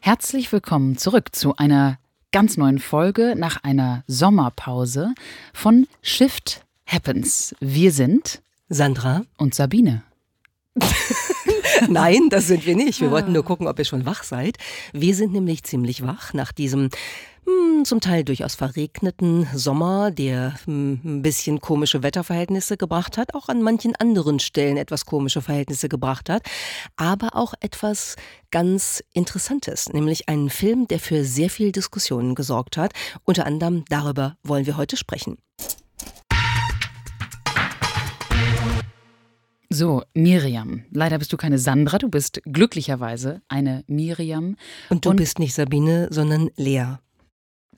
Herzlich willkommen zurück zu einer ganz neuen Folge nach einer Sommerpause von Shift Happens. Wir sind Sandra? und Sabine. Nein, das sind wir nicht. Wir wollten nur gucken, ob ihr schon wach seid. Wir sind nämlich ziemlich wach nach diesem hm, zum Teil durchaus verregneten Sommer, der hm, ein bisschen komische Wetterverhältnisse gebracht hat, auch an manchen anderen Stellen etwas komische Verhältnisse gebracht hat, aber auch etwas ganz Interessantes, nämlich einen Film, der für sehr viel Diskussionen gesorgt hat. Unter anderem darüber wollen wir heute sprechen. So, Miriam. Leider bist du keine Sandra, du bist glücklicherweise eine Miriam. Und du Und- bist nicht Sabine, sondern Lea.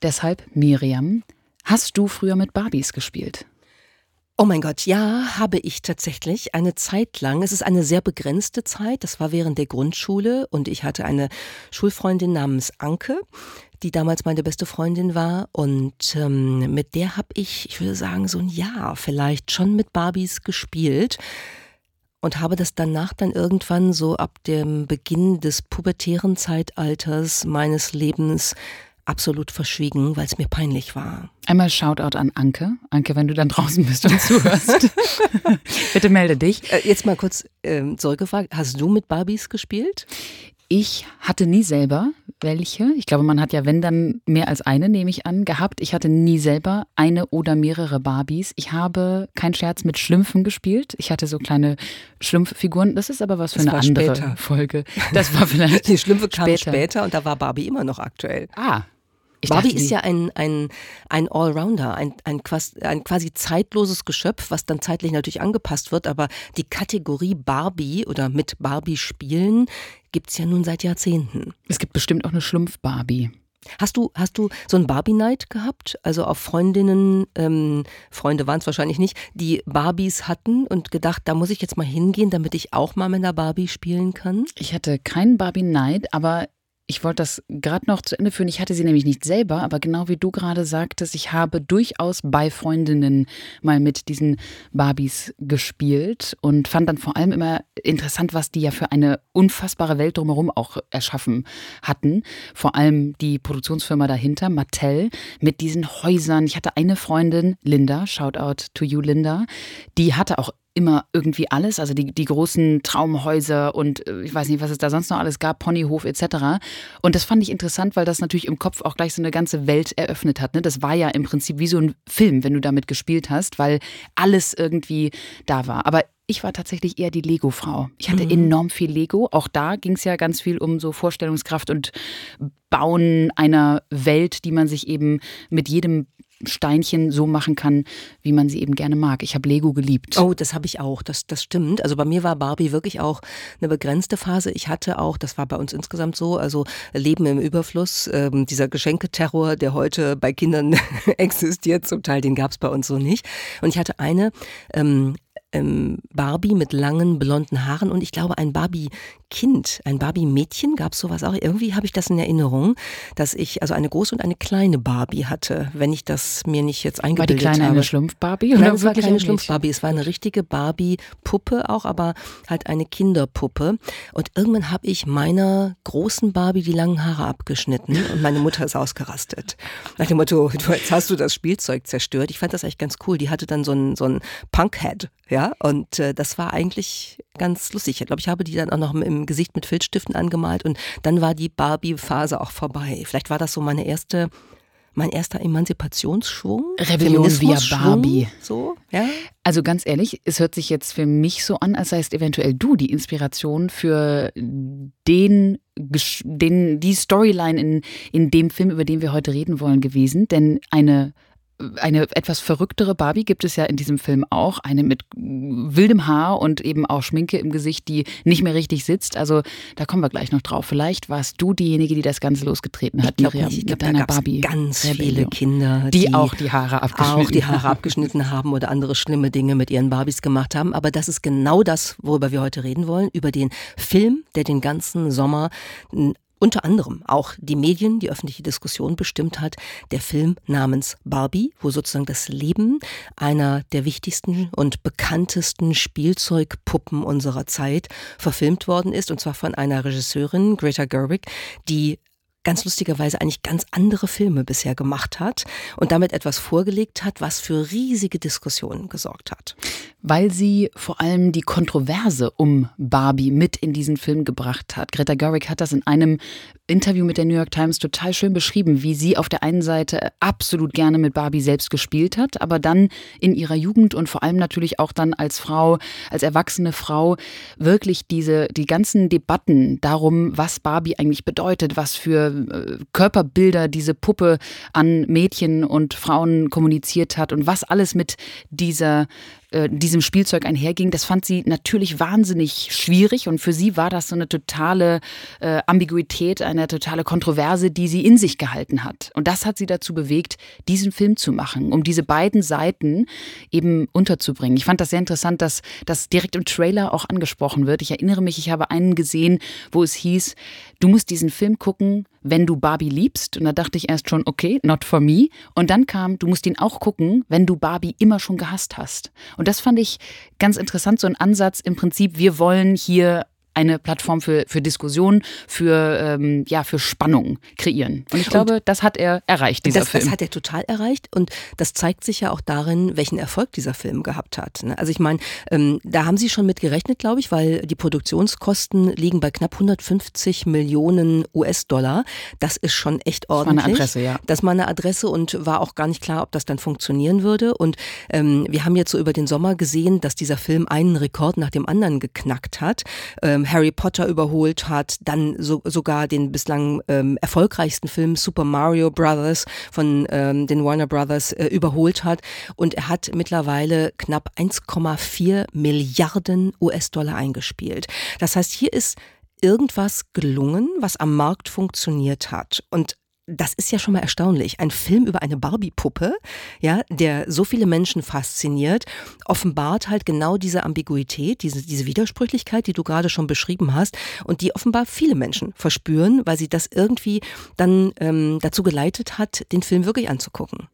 Deshalb, Miriam, hast du früher mit Barbies gespielt? Oh mein Gott, ja, habe ich tatsächlich eine Zeit lang. Es ist eine sehr begrenzte Zeit. Das war während der Grundschule und ich hatte eine Schulfreundin namens Anke, die damals meine beste Freundin war und ähm, mit der habe ich, ich würde sagen, so ein Jahr vielleicht schon mit Barbies gespielt und habe das danach dann irgendwann so ab dem Beginn des pubertären Zeitalters meines Lebens absolut verschwiegen, weil es mir peinlich war. Einmal Shoutout an Anke. Anke, wenn du dann draußen bist und zuhörst. Bitte melde dich. Äh, jetzt mal kurz ähm, zurückgefragt, hast du mit Barbies gespielt? Ich hatte nie selber welche. Ich glaube, man hat ja, wenn dann mehr als eine, nehme ich an, gehabt. Ich hatte nie selber eine oder mehrere Barbies. Ich habe, kein Scherz, mit Schlümpfen gespielt. Ich hatte so kleine Schlumpffiguren. Das ist aber was für Das eine andere später. Folge. Das war vielleicht. Die Schlümpfe kamen Später. später. und da war Barbie immer noch aktuell. Ah. Ich Barbie dachte, ist ja ein, ein, ein Allrounder, ein, ein, ein quasi zeitloses Geschöpf, was dann zeitlich natürlich angepasst wird, aber die Kategorie Barbie oder mit Barbie spielen gibt's ja nun seit Jahrzehnten. Es gibt bestimmt auch eine Schlumpf-Barbie. Hast du, hast du so ein Barbie-Night gehabt? Also auf Freundinnen, ähm, Freunde waren es wahrscheinlich nicht, die Barbies hatten und gedacht, da muss ich jetzt mal hingehen, damit ich auch mal mit einer Barbie spielen kann? Ich hatte keinen Barbie Night, aber ich wollte das gerade noch zu Ende führen. Ich hatte sie nämlich nicht selber, aber genau wie du gerade sagtest, ich habe durchaus bei Freundinnen mal mit diesen Barbies gespielt und fand dann vor allem immer interessant, was die ja für eine unfassbare Welt drumherum auch erschaffen hatten. Vor allem die Produktionsfirma dahinter, Mattel, mit diesen Häusern. Ich hatte eine Freundin, Linda, Shoutout to you, Linda, die hatte auch immer irgendwie alles, also die, die großen Traumhäuser und äh, ich weiß nicht, was es da sonst noch alles gab, Ponyhof etc. Und das fand ich interessant, weil das natürlich im Kopf auch gleich so eine ganze Welt eröffnet hat. Ne? Das war ja im Prinzip wie so ein Film, wenn du damit gespielt hast, weil alles irgendwie da war. Aber ich war tatsächlich eher die Lego-Frau. Ich hatte enorm viel Lego. Auch da ging es ja ganz viel um so Vorstellungskraft und Bauen einer Welt, die man sich eben mit jedem Steinchen so machen kann, wie man sie eben gerne mag. Ich habe Lego geliebt. Oh, das habe ich auch, das, das stimmt. Also bei mir war Barbie wirklich auch eine begrenzte Phase. Ich hatte auch, das war bei uns insgesamt so, also Leben im Überfluss, ähm, dieser Geschenketerror, der heute bei Kindern existiert, zum Teil, den gab es bei uns so nicht. Und ich hatte eine ähm, ähm, Barbie mit langen blonden Haaren und ich glaube ein Barbie-Kind, ein Barbie-Mädchen, gab es sowas auch. Irgendwie habe ich das in Erinnerung, dass ich also eine große und eine kleine Barbie hatte, wenn ich das mir nicht jetzt war die eingebildet Kleine habe. eine Schlumpf-Barbie? Nein, es war keine? Schlumpf-Barbie, es war eine richtige Barbie-Puppe auch, aber halt eine Kinderpuppe. Und irgendwann habe ich meiner großen Barbie die langen Haare abgeschnitten und meine Mutter ist ausgerastet. Nach dem Motto, jetzt hast du das Spielzeug zerstört. Ich fand das eigentlich ganz cool. Die hatte dann so ein, so ein Punk-Head, ja, und äh, das war eigentlich ganz lustig. Ich glaube, ich habe die dann auch noch im Gesicht mit Filzstiften angemalt und dann war die Barbie-Phase auch vorbei. Vielleicht war das so meine erste mein erster Emanzipationsschwung. Rebellion via Barbie. So, ja. Also ganz ehrlich, es hört sich jetzt für mich so an, als seist eventuell du die Inspiration für den, den die Storyline in, in dem Film, über den wir heute reden wollen, gewesen. Denn eine eine etwas verrücktere Barbie gibt es ja in diesem Film auch. Eine mit wildem Haar und eben auch Schminke im Gesicht, die nicht mehr richtig sitzt. Also da kommen wir gleich noch drauf. Vielleicht warst du diejenige, die das Ganze losgetreten hat, Ich Miriam, nicht. Ich mit glaube, da deiner Barbie. ganz viele Kinder, Die auch die Haare abgeschnitten auch die Haare haben. abgeschnitten haben oder andere schlimme Dinge mit ihren Barbies gemacht haben. Aber das ist genau das, worüber wir heute reden wollen. Über den Film, der den ganzen Sommer unter anderem auch die Medien, die öffentliche Diskussion bestimmt hat, der Film namens Barbie, wo sozusagen das Leben einer der wichtigsten und bekanntesten Spielzeugpuppen unserer Zeit verfilmt worden ist, und zwar von einer Regisseurin, Greta Gerwig, die ganz lustigerweise eigentlich ganz andere Filme bisher gemacht hat und damit etwas vorgelegt hat, was für riesige Diskussionen gesorgt hat. Weil sie vor allem die Kontroverse um Barbie mit in diesen Film gebracht hat. Greta Gerwig hat das in einem Interview mit der New York Times total schön beschrieben, wie sie auf der einen Seite absolut gerne mit Barbie selbst gespielt hat, aber dann in ihrer Jugend und vor allem natürlich auch dann als Frau, als erwachsene Frau wirklich diese, die ganzen Debatten darum, was Barbie eigentlich bedeutet, was für äh, Körperbilder diese Puppe an Mädchen und Frauen kommuniziert hat und was alles mit dieser äh, diesem Spielzeug einherging, das fand sie natürlich wahnsinnig schwierig und für sie war das so eine totale äh, Ambiguität, eine totale Kontroverse, die sie in sich gehalten hat. Und das hat sie dazu bewegt, diesen Film zu machen, um diese beiden Seiten eben unterzubringen. Ich fand das sehr interessant, dass das direkt im Trailer auch angesprochen wird. Ich erinnere mich, ich habe einen gesehen, wo es hieß, du musst diesen Film gucken, wenn du Barbie liebst. Und da dachte ich erst schon, okay, not for me. Und dann kam, du musst ihn auch gucken, wenn du Barbie immer schon gehasst hast. Und das fand ich ganz interessant, so ein Ansatz im Prinzip, wir wollen hier eine Plattform für, für Diskussion, für, ähm, ja, für Spannung kreieren. Und ich glaube, und das hat er erreicht, dieser das, Film. Das hat er total erreicht und das zeigt sich ja auch darin, welchen Erfolg dieser Film gehabt hat. Ne? Also ich meine, ähm, da haben Sie schon mit gerechnet, glaube ich, weil die Produktionskosten liegen bei knapp 150 Millionen US-Dollar. Das ist schon echt ordentlich. Das war eine Adresse, ja. Das war eine Adresse und war auch gar nicht klar, ob das dann funktionieren würde. Und ähm, wir haben jetzt so über den Sommer gesehen, dass dieser Film einen Rekord nach dem anderen geknackt hat. Ähm, ähm, Harry Potter überholt hat, dann so, sogar den bislang ähm, erfolgreichsten Film Super Mario Brothers von ähm, den Warner Brothers äh, überholt hat. Und er hat mittlerweile knapp 1,4 Milliarden US-Dollar eingespielt. Das heißt, hier ist irgendwas gelungen, was am Markt funktioniert hat. Und das ist ja schon mal erstaunlich. Ein Film über eine Barbie-Puppe, ja, der so viele Menschen fasziniert, offenbart halt genau diese Ambiguität, diese, diese Widersprüchlichkeit, die du gerade schon beschrieben hast und die offenbar viele Menschen verspüren, weil sie das irgendwie dann ähm, dazu geleitet hat, den Film wirklich anzugucken.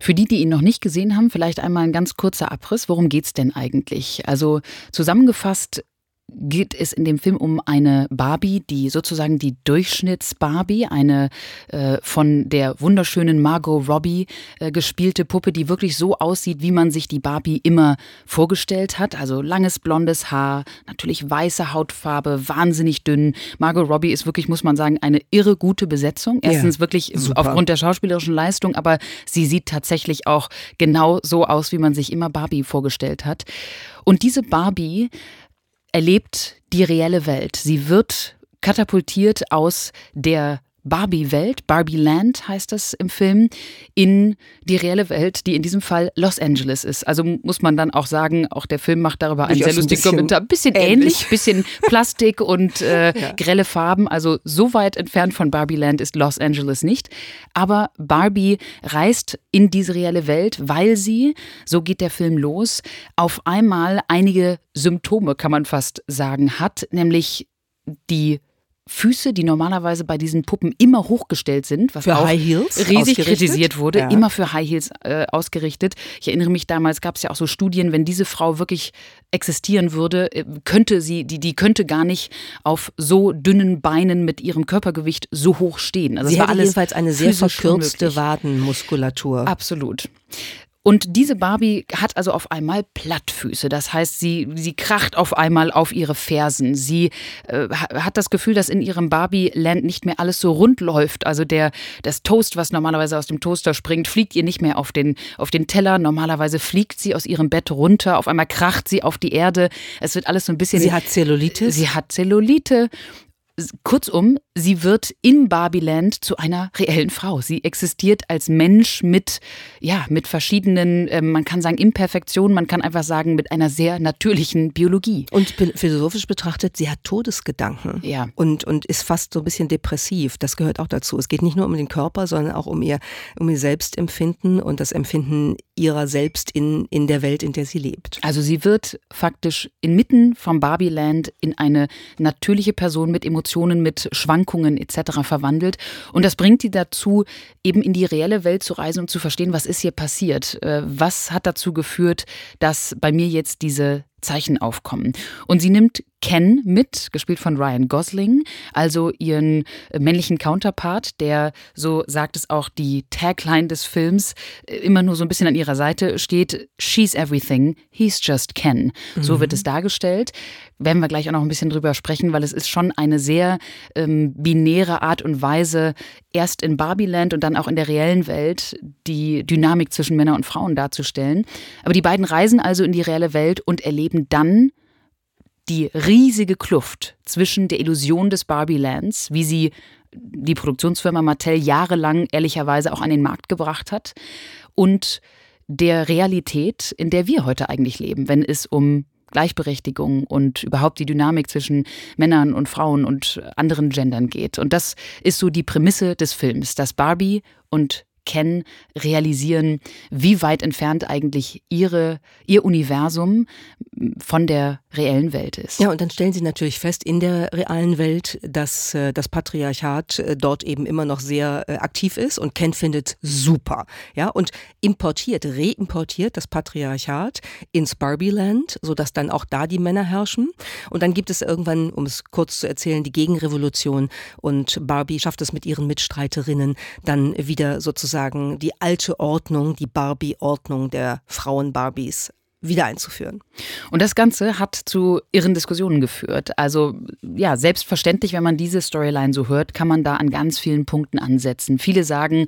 Für die, die ihn noch nicht gesehen haben, vielleicht einmal ein ganz kurzer Abriss. Worum geht es denn eigentlich? Also zusammengefasst geht es in dem Film um eine Barbie, die sozusagen die Durchschnitts-Barbie, eine äh, von der wunderschönen Margot Robbie äh, gespielte Puppe, die wirklich so aussieht, wie man sich die Barbie immer vorgestellt hat. Also langes blondes Haar, natürlich weiße Hautfarbe, wahnsinnig dünn. Margot Robbie ist wirklich, muss man sagen, eine irre gute Besetzung. Erstens ja, wirklich super. aufgrund der schauspielerischen Leistung, aber sie sieht tatsächlich auch genau so aus, wie man sich immer Barbie vorgestellt hat. Und diese Barbie erlebt die reelle Welt. Sie wird katapultiert aus der Barbie-Welt, Barbie-Land heißt das im Film, in die reelle Welt, die in diesem Fall Los Angeles ist. Also muss man dann auch sagen, auch der Film macht darüber einen sehr lustigen Kommentar. Ein bisschen ähnlich, ähnlich bisschen Plastik und äh, ja. grelle Farben. Also so weit entfernt von Barbie-Land ist Los Angeles nicht. Aber Barbie reist in diese reelle Welt, weil sie, so geht der Film los, auf einmal einige Symptome, kann man fast sagen, hat, nämlich die Füße, die normalerweise bei diesen Puppen immer hochgestellt sind, was für auch High Heels riesig kritisiert wurde, ja. immer für High Heels äh, ausgerichtet. Ich erinnere mich damals gab es ja auch so Studien, wenn diese Frau wirklich existieren würde, äh, könnte sie, die, die könnte gar nicht auf so dünnen Beinen mit ihrem Körpergewicht so hoch stehen. Also sie war alles jedenfalls eine sehr verkürzte Wadenmuskulatur. Absolut. Und diese Barbie hat also auf einmal Plattfüße. Das heißt, sie, sie kracht auf einmal auf ihre Fersen. Sie äh, hat das Gefühl, dass in ihrem Barbie-Land nicht mehr alles so rund läuft. Also der, das Toast, was normalerweise aus dem Toaster springt, fliegt ihr nicht mehr auf den, auf den Teller. Normalerweise fliegt sie aus ihrem Bett runter. Auf einmal kracht sie auf die Erde. Es wird alles so ein bisschen. Sie hat Zellulitis. Sie hat Zellulite. Kurzum, sie wird in Barbieland zu einer reellen Frau. Sie existiert als Mensch mit, ja, mit verschiedenen, äh, man kann sagen Imperfektionen, man kann einfach sagen mit einer sehr natürlichen Biologie. Und philosophisch betrachtet, sie hat Todesgedanken. Ja. Und, und ist fast so ein bisschen depressiv. Das gehört auch dazu. Es geht nicht nur um den Körper, sondern auch um ihr, um ihr Selbstempfinden und das Empfinden ihrer selbst in, in der Welt, in der sie lebt. Also sie wird faktisch inmitten vom Barbieland in eine natürliche Person mit Emotionen, mit Schwankungen etc. verwandelt. Und das bringt sie dazu, eben in die reelle Welt zu reisen und zu verstehen, was ist hier passiert. Äh, was hat dazu geführt, dass bei mir jetzt diese Zeichen aufkommen. Und sie nimmt Ken mit, gespielt von Ryan Gosling, also ihren männlichen Counterpart, der, so sagt es auch die Tagline des Films, immer nur so ein bisschen an ihrer Seite steht, She's everything, he's just Ken. So mhm. wird es dargestellt. Werden wir gleich auch noch ein bisschen drüber sprechen, weil es ist schon eine sehr ähm, binäre Art und Weise, erst in Barbieland und dann auch in der reellen Welt die Dynamik zwischen Männern und Frauen darzustellen. Aber die beiden reisen also in die reelle Welt und erleben dann die riesige Kluft zwischen der Illusion des Barbie-Lands, wie sie die Produktionsfirma Mattel jahrelang ehrlicherweise auch an den Markt gebracht hat, und der Realität, in der wir heute eigentlich leben, wenn es um Gleichberechtigung und überhaupt die Dynamik zwischen Männern und Frauen und anderen Gendern geht. Und das ist so die Prämisse des Films, dass Barbie und Ken realisieren, wie weit entfernt eigentlich ihre, ihr Universum von der reellen Welt ist. Ja, und dann stellen Sie natürlich fest in der realen Welt, dass äh, das Patriarchat äh, dort eben immer noch sehr äh, aktiv ist und Ken findet super. Ja, und importiert, reimportiert das Patriarchat ins Barbieland, sodass dann auch da die Männer herrschen. Und dann gibt es irgendwann, um es kurz zu erzählen, die Gegenrevolution und Barbie schafft es mit ihren Mitstreiterinnen dann wieder sozusagen die alte Ordnung, die Barbie-Ordnung der Frauen-Barbies wieder einzuführen. Und das Ganze hat zu irren Diskussionen geführt. Also ja, selbstverständlich, wenn man diese Storyline so hört, kann man da an ganz vielen Punkten ansetzen. Viele sagen,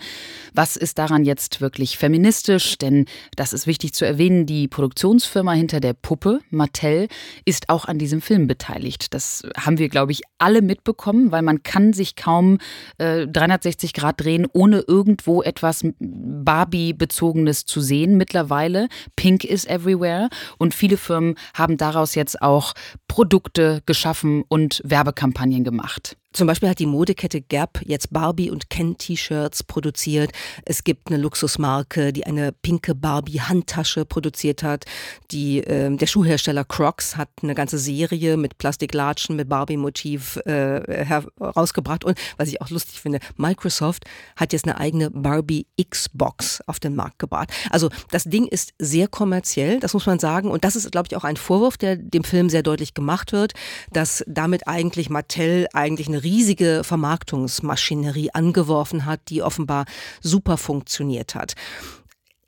was ist daran jetzt wirklich feministisch? Denn das ist wichtig zu erwähnen, die Produktionsfirma hinter der Puppe, Mattel, ist auch an diesem Film beteiligt. Das haben wir, glaube ich, alle mitbekommen, weil man kann sich kaum äh, 360 Grad drehen, ohne irgendwo etwas Barbie-bezogenes zu sehen. Mittlerweile, Pink is everywhere Everywhere und viele Firmen haben daraus jetzt auch Produkte geschaffen und Werbekampagnen gemacht. Zum Beispiel hat die Modekette Gap jetzt Barbie und Ken T-Shirts produziert. Es gibt eine Luxusmarke, die eine pinke Barbie Handtasche produziert hat. Die, äh, der Schuhhersteller Crocs hat eine ganze Serie mit Plastiklatschen, mit Barbie-Motiv äh, herausgebracht. Und was ich auch lustig finde, Microsoft hat jetzt eine eigene Barbie Xbox auf den Markt gebracht. Also das Ding ist sehr kommerziell, das muss man sagen. Und das ist, glaube ich, auch ein Vorwurf, der dem Film sehr deutlich gemacht wird, dass damit eigentlich Mattel eigentlich eine riesige Vermarktungsmaschinerie angeworfen hat, die offenbar super funktioniert hat.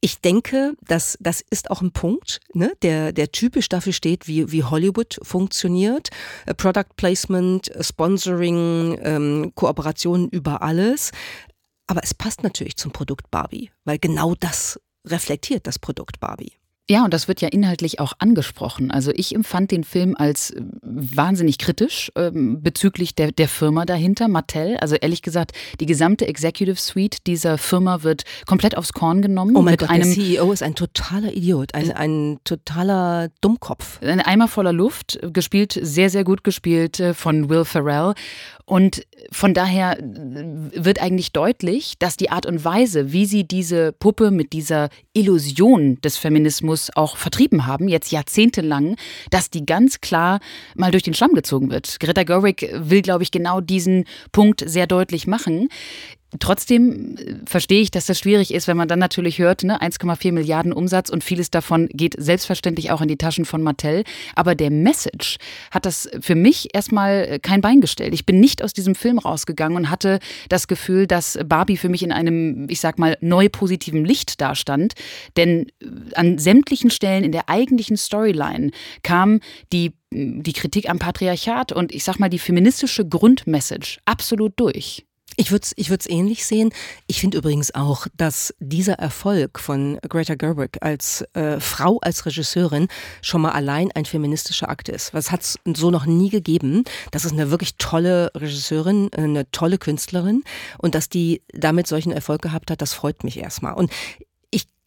Ich denke, dass das ist auch ein Punkt, ne, der, der typisch dafür steht, wie, wie Hollywood funktioniert. Äh, Product Placement, Sponsoring, ähm, Kooperationen über alles. Aber es passt natürlich zum Produkt Barbie, weil genau das reflektiert das Produkt Barbie. Ja, und das wird ja inhaltlich auch angesprochen. Also ich empfand den Film als äh, wahnsinnig kritisch ähm, bezüglich der, der Firma dahinter, Mattel. Also ehrlich gesagt, die gesamte Executive Suite dieser Firma wird komplett aufs Korn genommen. Oh mein Gott, einem, der CEO ist ein totaler Idiot, ein, ein totaler Dummkopf. Ein Eimer voller Luft, gespielt, sehr, sehr gut gespielt äh, von Will Ferrell. Und von daher wird eigentlich deutlich, dass die Art und Weise, wie sie diese Puppe mit dieser Illusion des Feminismus auch vertrieben haben, jetzt jahrzehntelang, dass die ganz klar mal durch den Schlamm gezogen wird. Greta Gerwig will, glaube ich, genau diesen Punkt sehr deutlich machen. Trotzdem äh, verstehe ich, dass das schwierig ist, wenn man dann natürlich hört, ne, 1,4 Milliarden Umsatz und vieles davon geht selbstverständlich auch in die Taschen von Mattel. Aber der Message hat das für mich erstmal äh, kein Bein gestellt. Ich bin nicht aus diesem Film rausgegangen und hatte das Gefühl, dass Barbie für mich in einem, ich sag mal, neu positiven Licht dastand. Denn äh, an sämtlichen Stellen in der eigentlichen Storyline kam die die Kritik am Patriarchat und ich sag mal die feministische Grundmessage absolut durch. Ich würde es ich würd's ähnlich sehen. Ich finde übrigens auch, dass dieser Erfolg von Greta Gerwig als äh, Frau, als Regisseurin schon mal allein ein feministischer Akt ist. Was hat es so noch nie gegeben. Das ist eine wirklich tolle Regisseurin, eine tolle Künstlerin und dass die damit solchen Erfolg gehabt hat, das freut mich erstmal. Und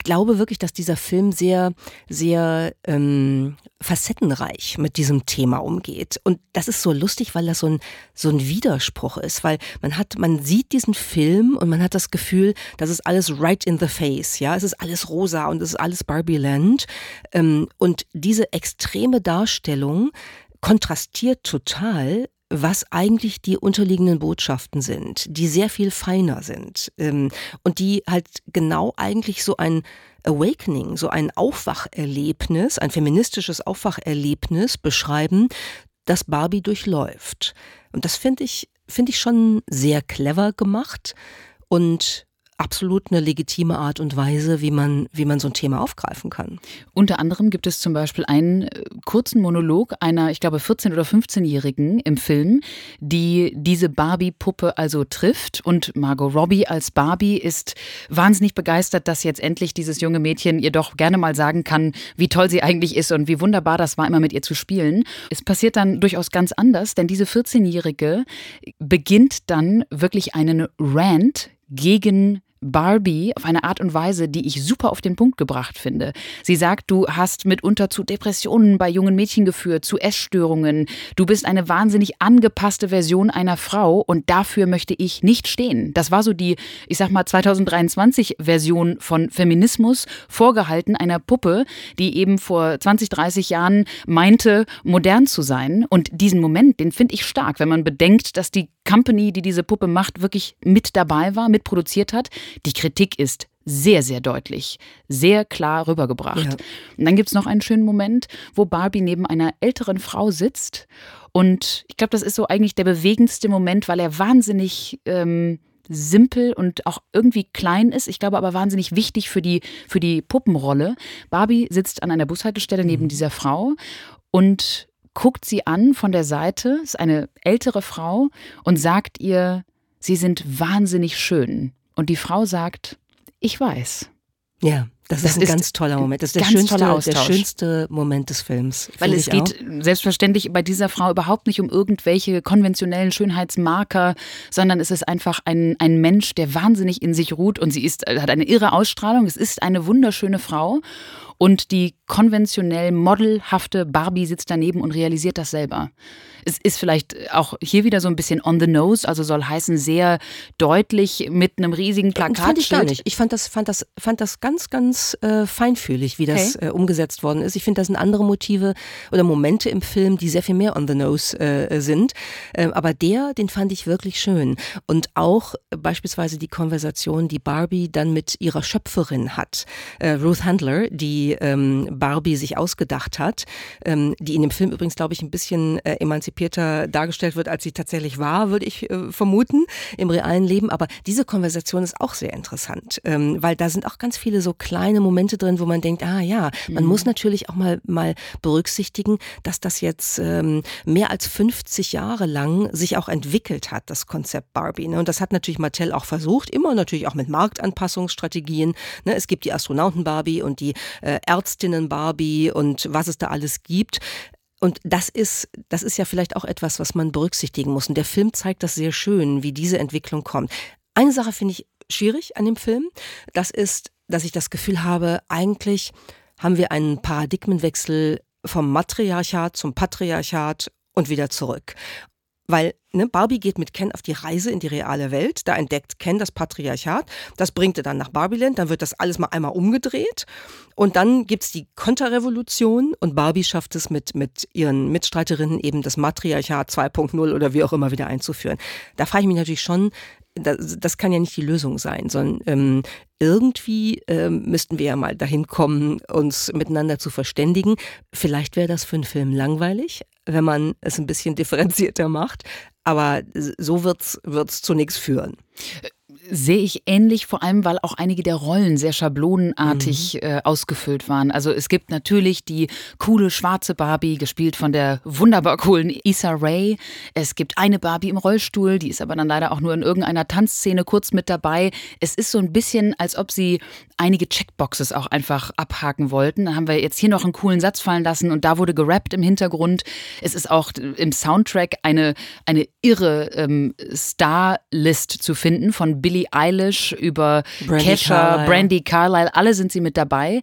glaube wirklich, dass dieser Film sehr, sehr ähm, facettenreich mit diesem Thema umgeht. Und das ist so lustig, weil das so ein, so ein Widerspruch ist, weil man hat, man sieht diesen Film und man hat das Gefühl, das ist alles right in the face, ja, es ist alles rosa und es ist alles Barbie Land. Ähm, und diese extreme Darstellung kontrastiert total was eigentlich die unterliegenden Botschaften sind, die sehr viel feiner sind ähm, und die halt genau eigentlich so ein Awakening, so ein Aufwacherlebnis, ein feministisches Aufwacherlebnis beschreiben, das Barbie durchläuft. Und das finde ich, finde ich schon sehr clever gemacht und absolut eine legitime Art und Weise, wie man, wie man so ein Thema aufgreifen kann. Unter anderem gibt es zum Beispiel einen äh, kurzen Monolog einer, ich glaube, 14- oder 15-Jährigen im Film, die diese Barbie-Puppe also trifft. Und Margot Robbie als Barbie ist wahnsinnig begeistert, dass jetzt endlich dieses junge Mädchen ihr doch gerne mal sagen kann, wie toll sie eigentlich ist und wie wunderbar das war, immer mit ihr zu spielen. Es passiert dann durchaus ganz anders, denn diese 14-Jährige beginnt dann wirklich einen Rant gegen Barbie auf eine Art und Weise, die ich super auf den Punkt gebracht finde. Sie sagt, du hast mitunter zu Depressionen bei jungen Mädchen geführt, zu Essstörungen. Du bist eine wahnsinnig angepasste Version einer Frau und dafür möchte ich nicht stehen. Das war so die, ich sag mal, 2023 Version von Feminismus, vorgehalten einer Puppe, die eben vor 20, 30 Jahren meinte, modern zu sein. Und diesen Moment, den finde ich stark, wenn man bedenkt, dass die Company, die diese Puppe macht, wirklich mit dabei war, mitproduziert hat. Die Kritik ist sehr, sehr deutlich, sehr klar rübergebracht. Ja. Und dann gibt es noch einen schönen Moment, wo Barbie neben einer älteren Frau sitzt. Und ich glaube, das ist so eigentlich der bewegendste Moment, weil er wahnsinnig ähm, simpel und auch irgendwie klein ist. Ich glaube aber wahnsinnig wichtig für die, für die Puppenrolle. Barbie sitzt an einer Bushaltestelle neben mhm. dieser Frau und guckt sie an von der Seite, ist eine ältere Frau und sagt ihr, sie sind wahnsinnig schön. Und die Frau sagt, ich weiß. Ja. Das, das ist ein ganz toller Moment. Das ist der schönste, der schönste Moment des Films. Weil es geht auch. selbstverständlich bei dieser Frau überhaupt nicht um irgendwelche konventionellen Schönheitsmarker, sondern es ist einfach ein, ein Mensch, der wahnsinnig in sich ruht und sie ist, hat eine irre Ausstrahlung. Es ist eine wunderschöne Frau. Und die konventionell modelhafte Barbie sitzt daneben und realisiert das selber. Es ist vielleicht auch hier wieder so ein bisschen on the nose, also soll heißen sehr deutlich mit einem riesigen Plakat. Fand ich gar nicht. Ich fand das, fand das, fand das ganz, ganz äh, feinfühlig, wie das okay. äh, umgesetzt worden ist. Ich finde, das sind andere Motive oder Momente im Film, die sehr viel mehr on the nose äh, sind. Ähm, aber der, den fand ich wirklich schön. Und auch beispielsweise die Konversation, die Barbie dann mit ihrer Schöpferin hat. Äh, Ruth Handler, die ähm, Barbie sich ausgedacht hat, ähm, die in dem Film übrigens, glaube ich, ein bisschen äh, emanzipierter dargestellt wird, als sie tatsächlich war, würde ich äh, vermuten, im realen Leben. Aber diese Konversation ist auch sehr interessant, ähm, weil da sind auch ganz viele so kleine Momente drin, wo man denkt, ah ja, man mhm. muss natürlich auch mal, mal berücksichtigen, dass das jetzt ähm, mehr als 50 Jahre lang sich auch entwickelt hat, das Konzept Barbie. Ne? Und das hat natürlich Mattel auch versucht, immer natürlich auch mit Marktanpassungsstrategien. Ne? Es gibt die Astronauten Barbie und die äh, Ärztinnen Barbie und was es da alles gibt. Und das ist, das ist ja vielleicht auch etwas, was man berücksichtigen muss. Und der Film zeigt das sehr schön, wie diese Entwicklung kommt. Eine Sache finde ich schwierig an dem Film. Das ist, dass ich das Gefühl habe, eigentlich haben wir einen Paradigmenwechsel vom Matriarchat zum Patriarchat und wieder zurück. Weil ne, Barbie geht mit Ken auf die Reise in die reale Welt. Da entdeckt Ken das Patriarchat. Das bringt er dann nach Barbieland. Dann wird das alles mal einmal umgedreht. Und dann gibt es die Konterrevolution. Und Barbie schafft es mit, mit ihren Mitstreiterinnen eben das Matriarchat 2.0 oder wie auch immer wieder einzuführen. Da frage ich mich natürlich schon, das, das kann ja nicht die Lösung sein, sondern ähm, irgendwie ähm, müssten wir ja mal dahin kommen, uns miteinander zu verständigen. Vielleicht wäre das für einen Film langweilig, wenn man es ein bisschen differenzierter macht, aber so wird's wird's zu nichts führen. Sehe ich ähnlich, vor allem weil auch einige der Rollen sehr schablonenartig mhm. äh, ausgefüllt waren. Also es gibt natürlich die coole schwarze Barbie, gespielt von der wunderbar coolen Issa Rae. Es gibt eine Barbie im Rollstuhl, die ist aber dann leider auch nur in irgendeiner Tanzszene kurz mit dabei. Es ist so ein bisschen, als ob sie einige Checkboxes auch einfach abhaken wollten. Dann haben wir jetzt hier noch einen coolen Satz fallen lassen und da wurde gerappt im Hintergrund. Es ist auch im Soundtrack eine, eine irre ähm, Starlist zu finden von Billy Billie Eilish über Brandy Kesha, Carlile. Brandy Carlile, alle sind sie mit dabei.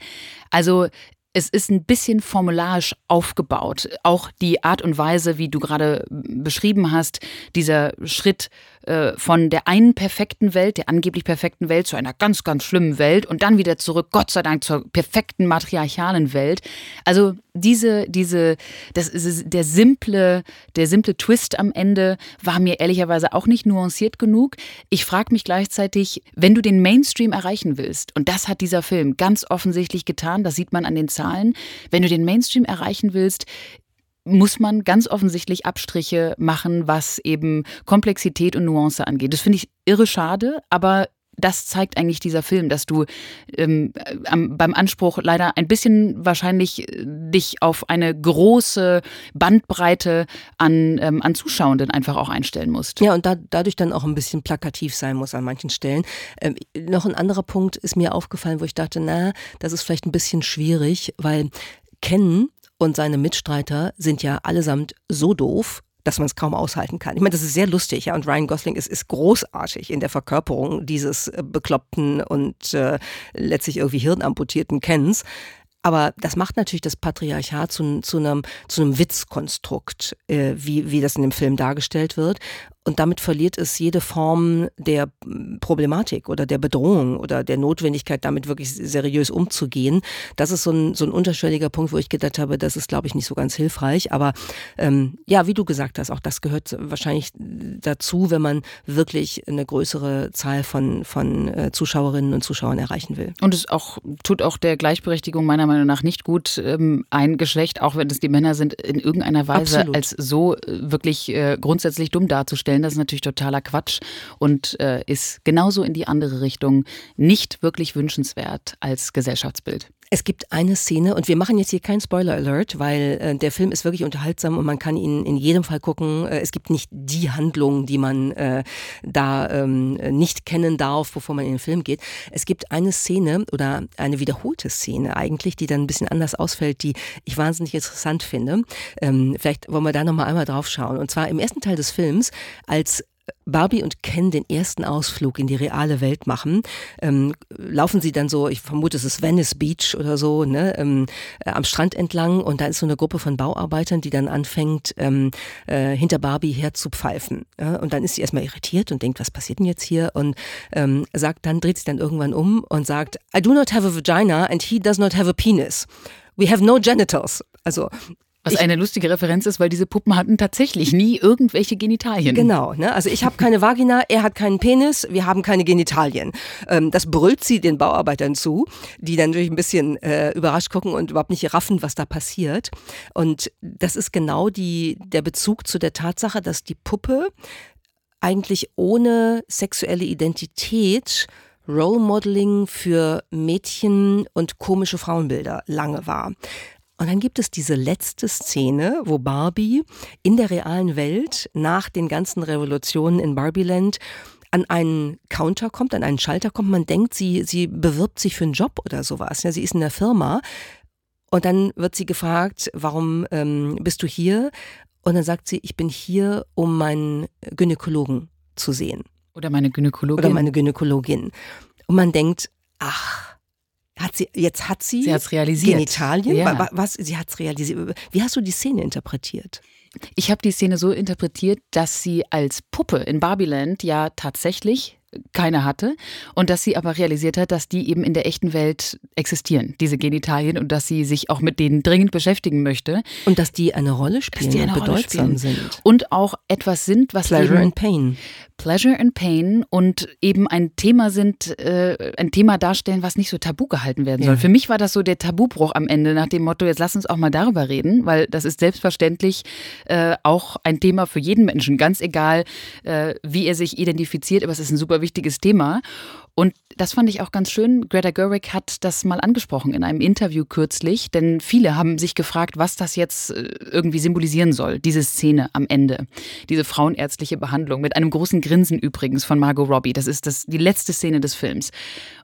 Also es ist ein bisschen formularisch aufgebaut. Auch die Art und Weise, wie du gerade beschrieben hast, dieser Schritt äh, von der einen perfekten Welt, der angeblich perfekten Welt, zu einer ganz, ganz schlimmen Welt und dann wieder zurück, Gott sei Dank, zur perfekten matriarchalen Welt. Also diese, diese, das ist der simple, der simple Twist am Ende war mir ehrlicherweise auch nicht nuanciert genug. Ich frage mich gleichzeitig, wenn du den Mainstream erreichen willst, und das hat dieser Film ganz offensichtlich getan, das sieht man an den Zahlen, wenn du den Mainstream erreichen willst, muss man ganz offensichtlich Abstriche machen, was eben Komplexität und Nuance angeht. Das finde ich irre schade, aber das zeigt eigentlich dieser Film, dass du ähm, am, beim Anspruch leider ein bisschen wahrscheinlich äh, dich auf eine große Bandbreite an, ähm, an Zuschauenden einfach auch einstellen musst. Ja, und da, dadurch dann auch ein bisschen plakativ sein muss an manchen Stellen. Ähm, noch ein anderer Punkt ist mir aufgefallen, wo ich dachte, na, das ist vielleicht ein bisschen schwierig, weil Ken und seine Mitstreiter sind ja allesamt so doof, dass man es kaum aushalten kann. Ich meine, das ist sehr lustig, ja, und Ryan Gosling ist, ist großartig in der Verkörperung dieses äh, bekloppten und äh, letztlich irgendwie hirnamputierten Kens. Aber das macht natürlich das Patriarchat zu, zu, einem, zu einem Witzkonstrukt, äh, wie, wie das in dem Film dargestellt wird. Und damit verliert es jede Form der Problematik oder der Bedrohung oder der Notwendigkeit, damit wirklich seriös umzugehen. Das ist so ein, so ein unterschwelliger Punkt, wo ich gedacht habe, das ist, glaube ich, nicht so ganz hilfreich. Aber ähm, ja, wie du gesagt hast, auch das gehört wahrscheinlich dazu, wenn man wirklich eine größere Zahl von, von äh, Zuschauerinnen und Zuschauern erreichen will. Und es auch, tut auch der Gleichberechtigung meiner Meinung nach nicht gut, ähm, ein Geschlecht, auch wenn es die Männer sind, in irgendeiner Weise Absolut. als so äh, wirklich äh, grundsätzlich dumm darzustellen. Das ist natürlich totaler Quatsch und äh, ist genauso in die andere Richtung nicht wirklich wünschenswert als Gesellschaftsbild. Es gibt eine Szene, und wir machen jetzt hier keinen Spoiler-Alert, weil äh, der Film ist wirklich unterhaltsam und man kann ihn in jedem Fall gucken. Äh, es gibt nicht die Handlung, die man äh, da ähm, nicht kennen darf, bevor man in den Film geht. Es gibt eine Szene oder eine wiederholte Szene eigentlich, die dann ein bisschen anders ausfällt, die ich wahnsinnig interessant finde. Ähm, vielleicht wollen wir da nochmal einmal drauf schauen. Und zwar im ersten Teil des Films, als Barbie und Ken den ersten Ausflug in die reale Welt machen, ähm, laufen sie dann so, ich vermute, es ist Venice Beach oder so, ne, ähm, äh, am Strand entlang und da ist so eine Gruppe von Bauarbeitern, die dann anfängt, ähm, äh, hinter Barbie herzupfeifen. Ja? Und dann ist sie erstmal irritiert und denkt, was passiert denn jetzt hier? Und ähm, sagt dann, dreht sich dann irgendwann um und sagt, I do not have a vagina and he does not have a penis. We have no genitals. Also was ich, eine lustige Referenz ist, weil diese Puppen hatten tatsächlich nie irgendwelche Genitalien. Genau, ne? also ich habe keine Vagina, er hat keinen Penis, wir haben keine Genitalien. Ähm, das brüllt sie den Bauarbeitern zu, die dann natürlich ein bisschen äh, überrascht gucken und überhaupt nicht raffen, was da passiert. Und das ist genau die, der Bezug zu der Tatsache, dass die Puppe eigentlich ohne sexuelle Identität Role Modeling für Mädchen und komische Frauenbilder lange war. Und dann gibt es diese letzte Szene, wo Barbie in der realen Welt nach den ganzen Revolutionen in Barbieland an einen Counter kommt, an einen Schalter kommt. Man denkt, sie, sie bewirbt sich für einen Job oder sowas. Ja, sie ist in der Firma. Und dann wird sie gefragt, warum ähm, bist du hier? Und dann sagt sie, ich bin hier, um meinen Gynäkologen zu sehen. Oder meine Gynäkologin. Oder meine Gynäkologin. Und man denkt, ach, hat sie, jetzt hat sie, sie hat's realisiert. Genitalien? Ja. Was, sie hat es realisiert. Wie hast du die Szene interpretiert? Ich habe die Szene so interpretiert, dass sie als Puppe in Barbieland ja tatsächlich keine hatte und dass sie aber realisiert hat, dass die eben in der echten Welt existieren, diese Genitalien und dass sie sich auch mit denen dringend beschäftigen möchte. Und dass die eine Rolle spielen die eine und Rolle bedeutsam spielen. sind. Und auch etwas sind, was Pleasure eben and Pain. Pleasure and Pain und eben ein Thema sind, äh, ein Thema darstellen, was nicht so tabu gehalten werden soll. Ja. Für mich war das so der Tabubruch am Ende nach dem Motto, jetzt lass uns auch mal darüber reden, weil das ist selbstverständlich äh, auch ein Thema für jeden Menschen, ganz egal, äh, wie er sich identifiziert, aber es ist ein super wichtiges Thema. Und das fand ich auch ganz schön. Greta Gerwig hat das mal angesprochen in einem Interview kürzlich, denn viele haben sich gefragt, was das jetzt äh, irgendwie symbolisieren soll, diese Szene am Ende. Diese frauenärztliche Behandlung mit einem großen Grinsen übrigens von Margot Robbie. Das ist das, die letzte Szene des Films.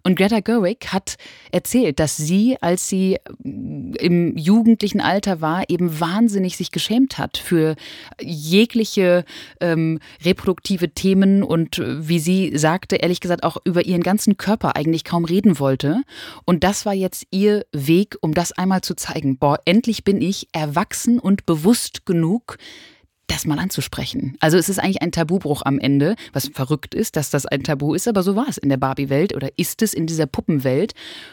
Und Greta Gerwig hat erzählt, dass sie, als sie mm, im jugendlichen Alter war, eben wahnsinnig sich geschämt hat für jegliche ähm, reproduktive Themen und äh, wie sie sagte, ehrlich gesagt auch über ihren ganzen Körper eigentlich kaum reden wollte. Und das war jetzt ihr Weg, um das einmal zu zeigen. Boah, endlich bin ich erwachsen und bewusst genug, das mal anzusprechen. Also es ist eigentlich ein Tabubruch am Ende, was verrückt ist, dass das ein Tabu ist, aber so war es in der Barbie-Welt oder ist es in dieser Puppenwelt.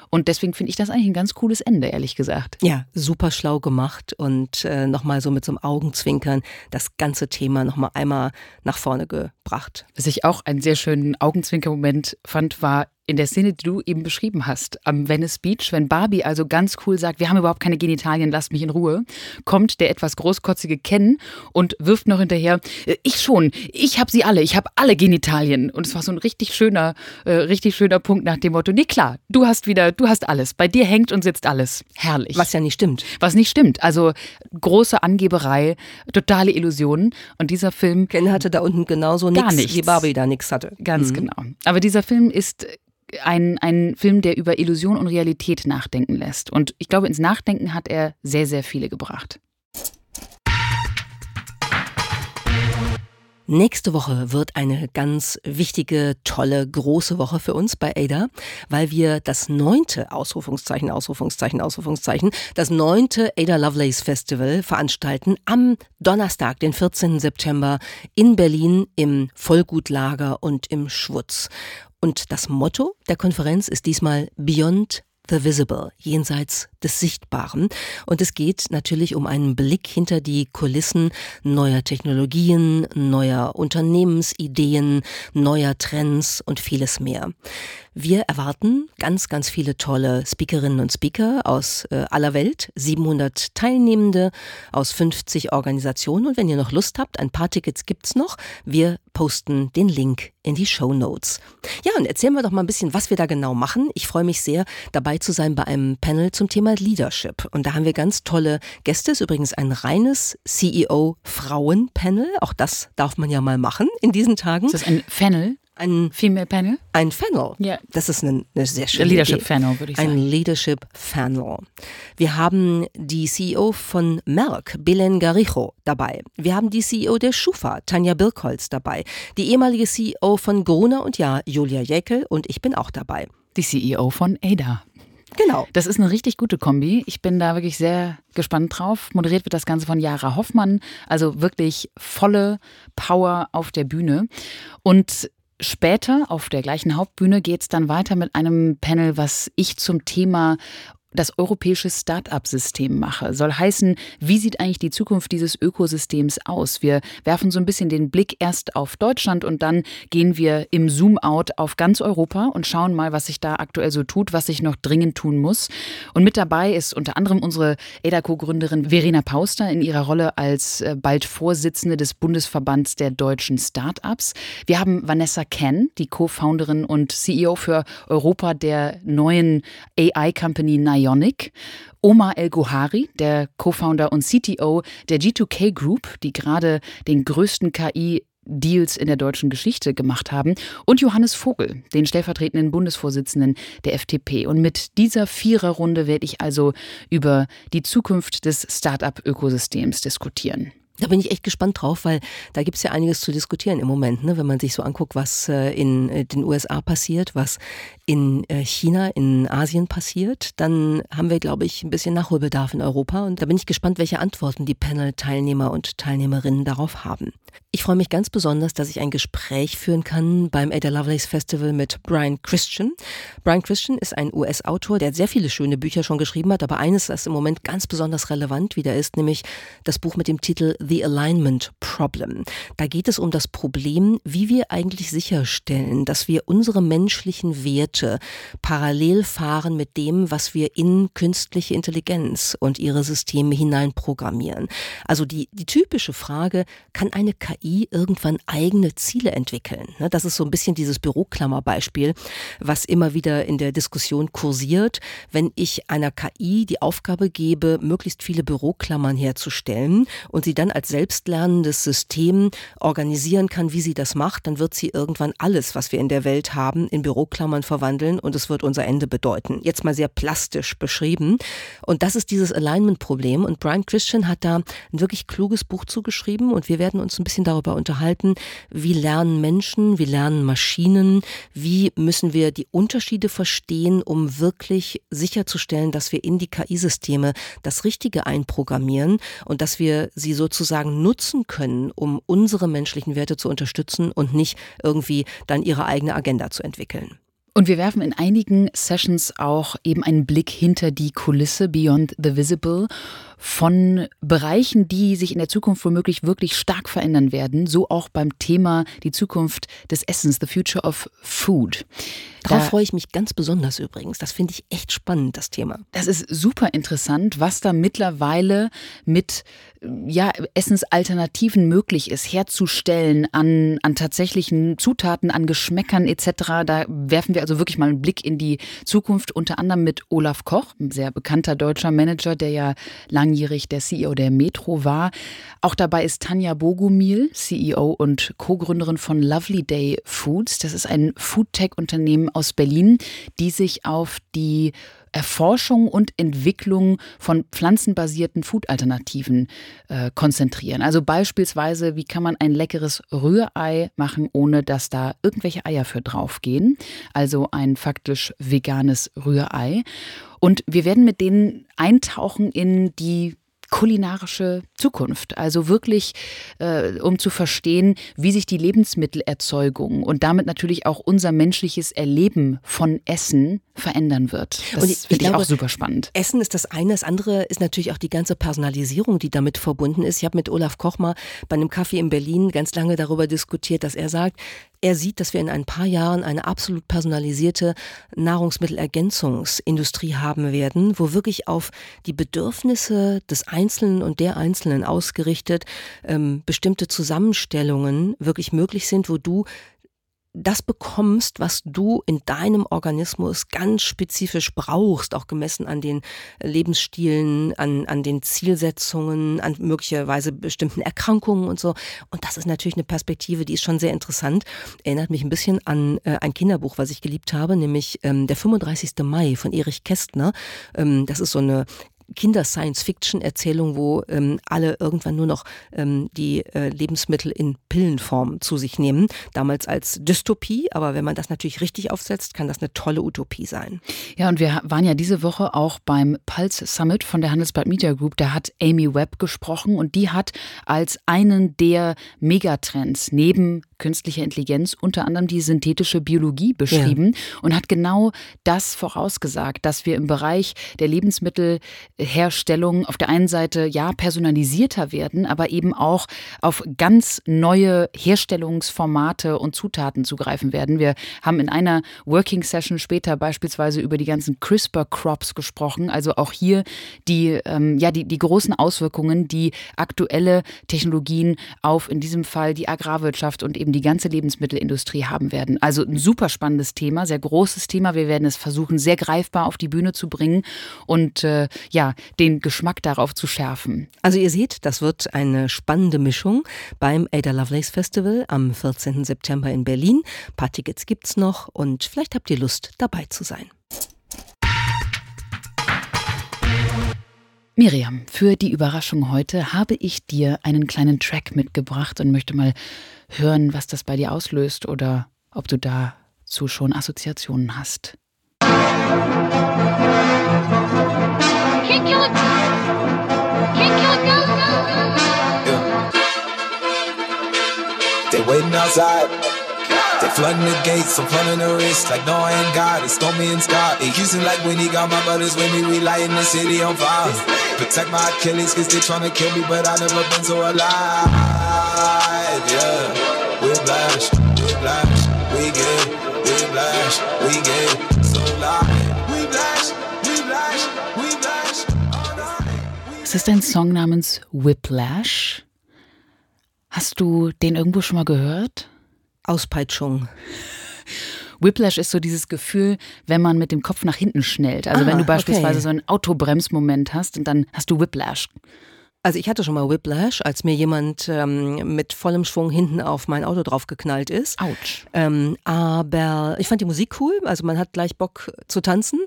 Und deswegen finde ich das eigentlich ein ganz cooles Ende, ehrlich gesagt. Ja, super schlau gemacht und äh, nochmal so mit so einem Augenzwinkern das ganze Thema nochmal einmal nach vorne gebracht. Was ich auch einen sehr schönen Augenzwinker-Moment fand, war in der Szene, die du eben beschrieben hast, am Venice Beach, wenn Barbie also ganz cool sagt, wir haben überhaupt keine Genitalien, lasst mich in Ruhe, kommt der etwas großkotzige Ken und wirft noch hinterher, äh, ich schon, ich habe sie alle, ich habe alle Genitalien. Und es war so ein richtig schöner, äh, richtig schöner Punkt nach dem Motto, nee klar, du hast wieder, du hast alles, bei dir hängt und sitzt alles. Herrlich. Was ja nicht stimmt. Was nicht stimmt. Also große Angeberei, totale Illusionen. Und dieser Film... Ken hatte da unten genauso nichts, wie Barbie da nichts hatte. Ganz mhm. genau. Aber dieser Film ist ein, ein Film, der über Illusion und Realität nachdenken lässt. Und ich glaube, ins Nachdenken hat er sehr, sehr viele gebracht. Nächste Woche wird eine ganz wichtige, tolle, große Woche für uns bei Ada, weil wir das neunte Ausrufungszeichen, Ausrufungszeichen, Ausrufungszeichen, das neunte Ada Lovelace Festival veranstalten am Donnerstag, den 14. September in Berlin im Vollgutlager und im Schwutz. Und das Motto der Konferenz ist diesmal Beyond the Visible, jenseits des Sichtbaren. Und es geht natürlich um einen Blick hinter die Kulissen neuer Technologien, neuer Unternehmensideen, neuer Trends und vieles mehr. Wir erwarten ganz, ganz viele tolle Speakerinnen und Speaker aus äh, aller Welt, 700 Teilnehmende aus 50 Organisationen. Und wenn ihr noch Lust habt, ein paar Tickets gibt's noch. Wir posten den Link in die Show Notes. Ja, und erzählen wir doch mal ein bisschen, was wir da genau machen. Ich freue mich sehr, dabei zu sein bei einem Panel zum Thema Leadership. Und da haben wir ganz tolle Gäste. Ist übrigens ein reines CEO-Frauen-Panel. Auch das darf man ja mal machen in diesen Tagen. Ist das ein Panel? Ein Female Panel? Ein Funnel. Ja. Das ist eine, eine sehr schöne Leadership. Funnel, würde ich sagen. Ein Leadership Funnel. Wir haben die CEO von Merck, Belen Garijo, dabei. Wir haben die CEO der Schufa, Tanja Birkholz, dabei. Die ehemalige CEO von Gruner und Ja, Julia Jäckel und ich bin auch dabei. Die CEO von Ada. Genau. Das ist eine richtig gute Kombi. Ich bin da wirklich sehr gespannt drauf. Moderiert wird das Ganze von Jara Hoffmann. Also wirklich volle Power auf der Bühne. Und Später auf der gleichen Hauptbühne geht es dann weiter mit einem Panel, was ich zum Thema das europäische Start-up-System mache. Soll heißen, wie sieht eigentlich die Zukunft dieses Ökosystems aus? Wir werfen so ein bisschen den Blick erst auf Deutschland und dann gehen wir im Zoom-out auf ganz Europa und schauen mal, was sich da aktuell so tut, was sich noch dringend tun muss. Und mit dabei ist unter anderem unsere EDACO-Gründerin Verena Pauster in ihrer Rolle als äh, bald Vorsitzende des Bundesverbands der deutschen Start-ups. Wir haben Vanessa Ken, die Co-Founderin und CEO für Europa der neuen AI-Company Nike Ionic, Omar El-Gohari, der Co-Founder und CTO der G2K Group, die gerade den größten KI Deals in der deutschen Geschichte gemacht haben, und Johannes Vogel, den stellvertretenden Bundesvorsitzenden der FDP. Und mit dieser Viererrunde werde ich also über die Zukunft des Start-up-Ökosystems diskutieren. Da bin ich echt gespannt drauf, weil da gibt es ja einiges zu diskutieren im Moment, ne? wenn man sich so anguckt, was äh, in äh, den USA passiert, was in äh, China, in Asien passiert, dann haben wir, glaube ich, ein bisschen Nachholbedarf in Europa. Und da bin ich gespannt, welche Antworten die Panel-Teilnehmer und Teilnehmerinnen darauf haben. Ich freue mich ganz besonders, dass ich ein Gespräch führen kann beim Ada Lovelace Festival mit Brian Christian. Brian Christian ist ein US-Autor, der sehr viele schöne Bücher schon geschrieben hat, aber eines, das im Moment ganz besonders relevant wieder ist, nämlich das Buch mit dem Titel The Alignment Problem. Da geht es um das Problem, wie wir eigentlich sicherstellen, dass wir unsere menschlichen Werte heute parallel fahren mit dem, was wir in künstliche Intelligenz und ihre Systeme hineinprogrammieren. Also die, die typische Frage, kann eine KI irgendwann eigene Ziele entwickeln? Ne, das ist so ein bisschen dieses Büroklammerbeispiel, was immer wieder in der Diskussion kursiert. Wenn ich einer KI die Aufgabe gebe, möglichst viele Büroklammern herzustellen und sie dann als selbstlernendes System organisieren kann, wie sie das macht, dann wird sie irgendwann alles, was wir in der Welt haben, in Büroklammern verwandeln und es wird unser Ende bedeuten. Jetzt mal sehr plastisch beschrieben. Und das ist dieses Alignment-Problem. Und Brian Christian hat da ein wirklich kluges Buch zugeschrieben und wir werden uns ein bisschen darüber unterhalten, wie lernen Menschen, wie lernen Maschinen, wie müssen wir die Unterschiede verstehen, um wirklich sicherzustellen, dass wir in die KI-Systeme das Richtige einprogrammieren und dass wir sie sozusagen nutzen können, um unsere menschlichen Werte zu unterstützen und nicht irgendwie dann ihre eigene Agenda zu entwickeln. Und wir werfen in einigen Sessions auch eben einen Blick hinter die Kulisse Beyond the Visible von Bereichen, die sich in der Zukunft womöglich wirklich stark verändern werden, so auch beim Thema die Zukunft des Essens, the future of food. Darauf freue ich mich ganz besonders übrigens. Das finde ich echt spannend, das Thema. Das ist super interessant, was da mittlerweile mit ja, Essensalternativen möglich ist, herzustellen an, an tatsächlichen Zutaten, an Geschmäckern etc. Da werfen wir also wirklich mal einen Blick in die Zukunft, unter anderem mit Olaf Koch, ein sehr bekannter deutscher Manager, der ja langjährig der CEO der Metro war. Auch dabei ist Tanja Bogumil, CEO und Co-Gründerin von Lovely Day Foods. Das ist ein Foodtech-Unternehmen aus Berlin, die sich auf die Erforschung und Entwicklung von pflanzenbasierten Food-Alternativen äh, konzentrieren. Also beispielsweise, wie kann man ein leckeres Rührei machen, ohne dass da irgendwelche Eier für draufgehen. Also ein faktisch veganes Rührei. Und wir werden mit denen eintauchen in die kulinarische Zukunft. Also wirklich, äh, um zu verstehen, wie sich die Lebensmittelerzeugung und damit natürlich auch unser menschliches Erleben von Essen verändern wird. Das finde ich, ich auch super spannend. Essen ist das eine, das andere ist natürlich auch die ganze Personalisierung, die damit verbunden ist. Ich habe mit Olaf Koch mal bei einem Kaffee in Berlin ganz lange darüber diskutiert, dass er sagt, er sieht, dass wir in ein paar Jahren eine absolut personalisierte Nahrungsmittelergänzungsindustrie haben werden, wo wirklich auf die Bedürfnisse des Einzelnen und der Einzelnen ausgerichtet ähm, bestimmte Zusammenstellungen wirklich möglich sind, wo du das bekommst, was du in deinem Organismus ganz spezifisch brauchst, auch gemessen an den Lebensstilen, an, an den Zielsetzungen, an möglicherweise bestimmten Erkrankungen und so. Und das ist natürlich eine Perspektive, die ist schon sehr interessant. Erinnert mich ein bisschen an äh, ein Kinderbuch, was ich geliebt habe, nämlich ähm, Der 35. Mai von Erich Kästner. Ähm, das ist so eine Kinder-Science-Fiction-Erzählung, wo ähm, alle irgendwann nur noch ähm, die äh, Lebensmittel in Pillenform zu sich nehmen. Damals als Dystopie, aber wenn man das natürlich richtig aufsetzt, kann das eine tolle Utopie sein. Ja, und wir waren ja diese Woche auch beim Pulse Summit von der Handelsblatt Media Group. Da hat Amy Webb gesprochen und die hat als einen der Megatrends neben künstlicher Intelligenz unter anderem die synthetische Biologie beschrieben ja. und hat genau das vorausgesagt, dass wir im Bereich der Lebensmittel Herstellung auf der einen Seite ja personalisierter werden, aber eben auch auf ganz neue Herstellungsformate und Zutaten zugreifen werden. Wir haben in einer Working Session später beispielsweise über die ganzen CRISPR-Crops gesprochen, also auch hier die, ähm, ja, die, die großen Auswirkungen, die aktuelle Technologien auf in diesem Fall die Agrarwirtschaft und eben die ganze Lebensmittelindustrie haben werden. Also ein super spannendes Thema, sehr großes Thema. Wir werden es versuchen, sehr greifbar auf die Bühne zu bringen und äh, ja, den Geschmack darauf zu schärfen. Also ihr seht, das wird eine spannende Mischung beim Ada Lovelace Festival am 14. September in Berlin. Ein paar Tickets gibt's noch und vielleicht habt ihr Lust, dabei zu sein. Miriam, für die Überraschung heute habe ich dir einen kleinen Track mitgebracht und möchte mal hören, was das bei dir auslöst oder ob du dazu schon Assoziationen hast. Can't kill it, girl. Yeah. They waiting outside. They flooding the gates, I'm flooding the wrist like no I ain't got it. Stormy and Scott. It Houston like when he got my brothers with me, we lighting the city on fire. Protect my Achilles cause they tryna kill me, but I never been so alive. Yeah, we blast, we blast, we get, we blast. Es ist ein Song namens Whiplash. Hast du den irgendwo schon mal gehört? Auspeitschung. Whiplash ist so dieses Gefühl, wenn man mit dem Kopf nach hinten schnellt. Also ah, wenn du beispielsweise okay. so einen Autobremsmoment hast und dann hast du Whiplash. Also ich hatte schon mal Whiplash, als mir jemand ähm, mit vollem Schwung hinten auf mein Auto draufgeknallt ist. Autsch. Ähm, aber ich fand die Musik cool, also man hat gleich Bock zu tanzen,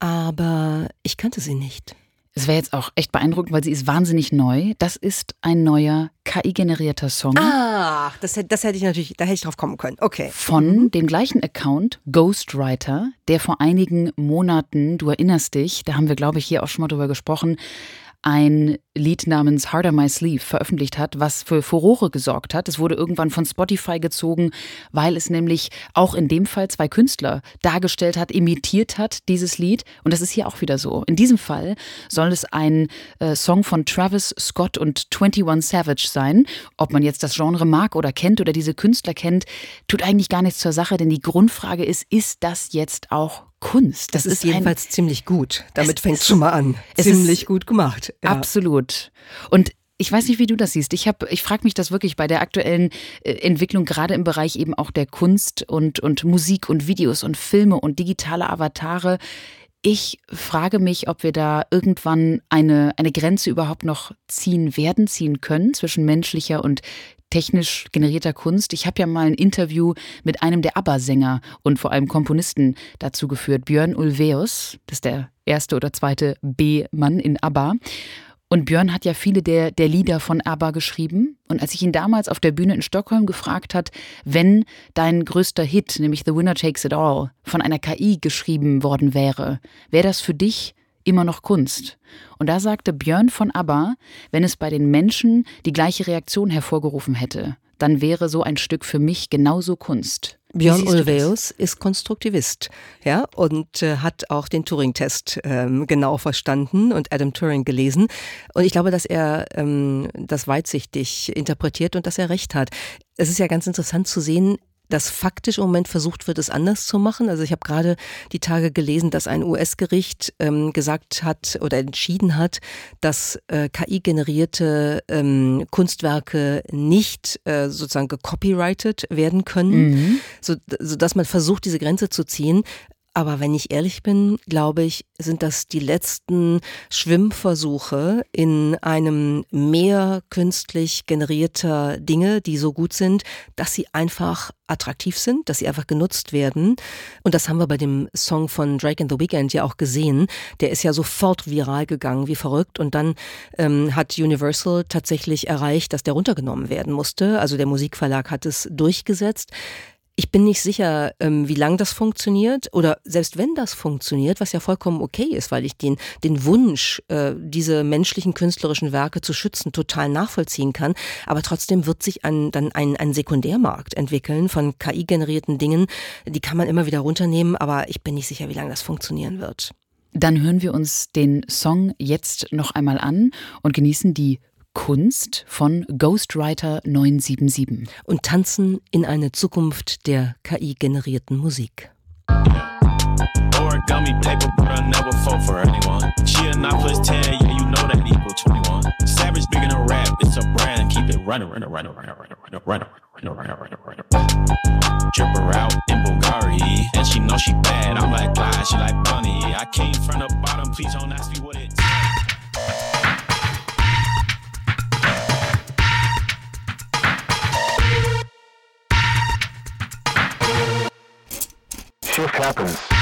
aber ich kannte sie nicht. Es wäre jetzt auch echt beeindruckend, weil sie ist wahnsinnig neu. Das ist ein neuer KI-generierter Song. Ach, das, das hätte ich natürlich, da hätte ich drauf kommen können. Okay. Von mhm. dem gleichen Account, Ghostwriter, der vor einigen Monaten, du erinnerst dich, da haben wir, glaube ich, hier auch schon mal drüber gesprochen, ein Lied namens Harder My Sleeve veröffentlicht hat, was für Furore gesorgt hat. Es wurde irgendwann von Spotify gezogen, weil es nämlich auch in dem Fall zwei Künstler dargestellt hat, imitiert hat, dieses Lied. Und das ist hier auch wieder so. In diesem Fall soll es ein äh, Song von Travis Scott und 21 Savage sein. Ob man jetzt das Genre mag oder kennt oder diese Künstler kennt, tut eigentlich gar nichts zur Sache, denn die Grundfrage ist, ist das jetzt auch Kunst. Das, das ist, ist, jedenfalls ein, ziemlich gut. Damit fängt es schon mal an. Ziemlich gut gemacht. Ja. Absolut. Und ich weiß nicht, wie du das siehst. Ich habe, ich frage mich das wirklich bei der aktuellen äh, Entwicklung, gerade im Bereich eben auch der Kunst und, und Musik und Videos und Filme und digitale Avatare. Ich frage mich, ob wir da irgendwann eine, eine Grenze überhaupt noch ziehen werden, ziehen können zwischen menschlicher und technisch generierter Kunst. Ich habe ja mal ein Interview mit einem der ABBA-Sänger und vor allem Komponisten dazu geführt, Björn Ulveus, das ist der erste oder zweite B-Mann in ABBA. Und Björn hat ja viele der, der Lieder von ABBA geschrieben. Und als ich ihn damals auf der Bühne in Stockholm gefragt hat, wenn dein größter Hit, nämlich The Winner Takes It All, von einer KI geschrieben worden wäre, wäre das für dich immer noch Kunst. Und da sagte Björn von ABBA, wenn es bei den Menschen die gleiche Reaktion hervorgerufen hätte, dann wäre so ein Stück für mich genauso Kunst. Björn Ulvaeus ist Konstruktivist, ja, und äh, hat auch den Turing-Test ähm, genau verstanden und Adam Turing gelesen. Und ich glaube, dass er ähm, das weitsichtig interpretiert und dass er recht hat. Es ist ja ganz interessant zu sehen, dass faktisch im Moment versucht wird, es anders zu machen. Also ich habe gerade die Tage gelesen, dass ein US-Gericht ähm, gesagt hat oder entschieden hat, dass äh, KI-generierte ähm, Kunstwerke nicht äh, sozusagen gecopyrighted werden können, mhm. so, so dass man versucht, diese Grenze zu ziehen. Aber wenn ich ehrlich bin, glaube ich, sind das die letzten Schwimmversuche in einem Meer künstlich generierter Dinge, die so gut sind, dass sie einfach attraktiv sind, dass sie einfach genutzt werden. Und das haben wir bei dem Song von Drake and the Weeknd ja auch gesehen. Der ist ja sofort viral gegangen, wie verrückt. Und dann ähm, hat Universal tatsächlich erreicht, dass der runtergenommen werden musste. Also der Musikverlag hat es durchgesetzt. Ich bin nicht sicher, ähm, wie lang das funktioniert oder selbst wenn das funktioniert, was ja vollkommen okay ist, weil ich den, den Wunsch, äh, diese menschlichen künstlerischen Werke zu schützen, total nachvollziehen kann. Aber trotzdem wird sich ein, dann ein, ein Sekundärmarkt entwickeln von KI-generierten Dingen. Die kann man immer wieder runternehmen, aber ich bin nicht sicher, wie lange das funktionieren wird. Dann hören wir uns den Song jetzt noch einmal an und genießen die Kunst von Ghostwriter 977 und tanzen in eine Zukunft der KI-generierten Musik. Origami paper, but I never fall for anyone. She a 9 plus 10, yeah, you know that equal 21. Savage big in a rap, it's a brand, keep it running, running, running, running, running, running, running, running, running, running, running. Drip her out in Bulgari, and she know she bad. I'm like, God, she like bunny. I came from the bottom, please don't ask me what it shift happens.